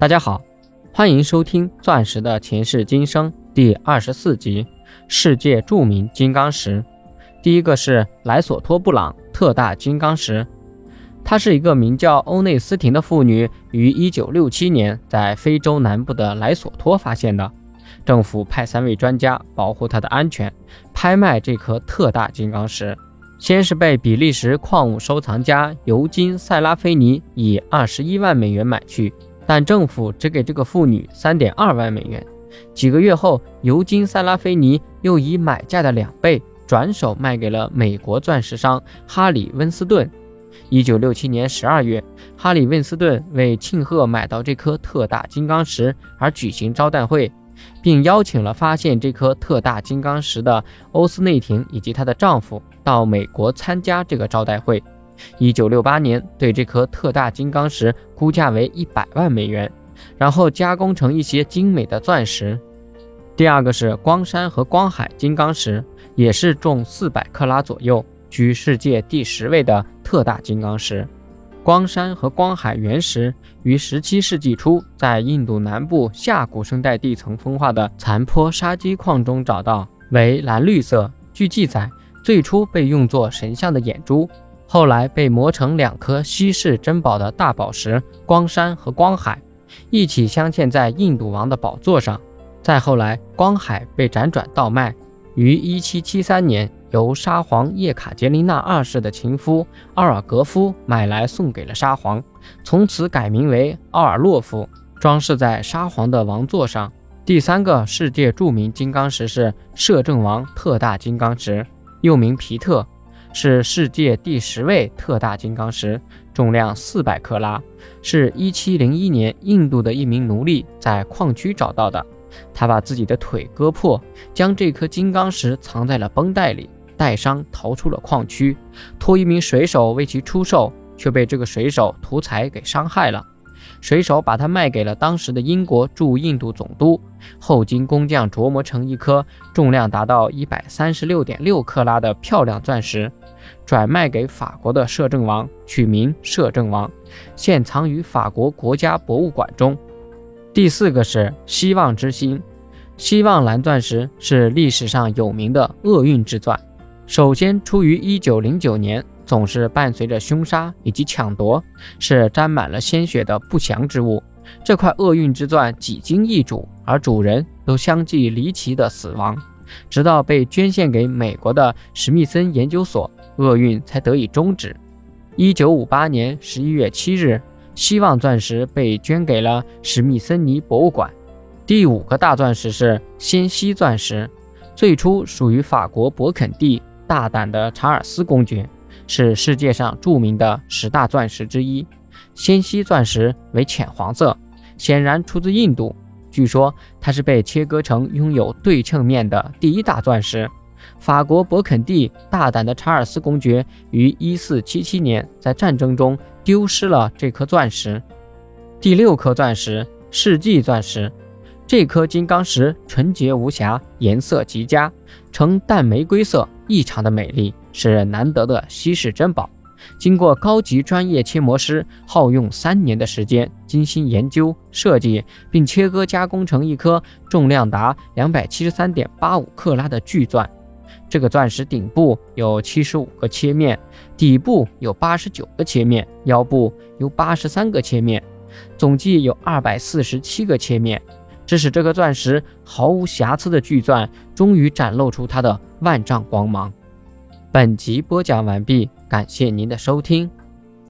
大家好，欢迎收听《钻石的前世今生》第二十四集《世界著名金刚石》。第一个是莱索托布朗特大金刚石，它是一个名叫欧内斯廷的妇女于一九六七年在非洲南部的莱索托发现的。政府派三位专家保护她的安全，拍卖这颗特大金刚石。先是被比利时矿物收藏家尤金塞拉菲尼以二十一万美元买去。但政府只给这个妇女三点二万美元。几个月后，尤金·塞拉菲尼又以买价的两倍转手卖给了美国钻石商哈里·温斯顿。一九六七年十二月，哈里·温斯顿为庆贺买到这颗特大金刚石而举行招待会，并邀请了发现这颗特大金刚石的欧斯内廷以及她的丈夫到美国参加这个招待会。一九六八年，对这颗特大金刚石估价为一百万美元，然后加工成一些精美的钻石。第二个是光山和光海金刚石，也是重四百克拉左右，居世界第十位的特大金刚石。光山和光海原石于十七世纪初在印度南部下古生代地层风化的残坡沙基矿中找到，为蓝绿色。据记载，最初被用作神像的眼珠。后来被磨成两颗稀世珍宝的大宝石光山和光海，一起镶嵌在印度王的宝座上。再后来，光海被辗转倒卖，于1773年由沙皇叶卡捷琳娜二世的情夫奥尔格夫买来送给了沙皇，从此改名为奥尔洛夫，装饰在沙皇的王座上。第三个世界著名金刚石是摄政王特大金刚石，又名皮特。是世界第十位特大金刚石，重量四百克拉，是一七零一年印度的一名奴隶在矿区找到的。他把自己的腿割破，将这颗金刚石藏在了绷带里，带伤逃出了矿区，托一名水手为其出售，却被这个水手图财给伤害了。水手把它卖给了当时的英国驻印度总督，后经工匠琢磨成一颗重量达到一百三十六点六克拉的漂亮钻石，转卖给法国的摄政王，取名摄政王，现藏于法国国家博物馆中。第四个是希望之星，希望蓝钻石是历史上有名的厄运之钻，首先出于一九零九年。总是伴随着凶杀以及抢夺，是沾满了鲜血的不祥之物。这块厄运之钻几经易主，而主人都相继离奇的死亡，直到被捐献给美国的史密森研究所，厄运才得以终止。一九五八年十一月七日，希望钻石被捐给了史密森尼博物馆。第五个大钻石是仙溪钻石，最初属于法国勃肯第大胆的查尔斯公爵。是世界上著名的十大钻石之一，仙溪钻石为浅黄色，显然出自印度。据说它是被切割成拥有对称面的第一大钻石。法国勃肯第大胆的查尔斯公爵于1477年在战争中丢失了这颗钻石。第六颗钻石，世纪钻石，这颗金刚石纯洁无瑕，颜色极佳，呈淡玫瑰色，异常的美丽。是难得的稀世珍宝，经过高级专业切磨师耗用三年的时间精心研究设计，并切割加工成一颗重量达两百七十三点八五克拉的巨钻。这个钻石顶部有七十五个切面，底部有八十九个切面，腰部有八十三个切面，总计有二百四十七个切面。这使这个钻石毫无瑕疵的巨钻终于展露出它的万丈光芒。本集播讲完毕，感谢您的收听。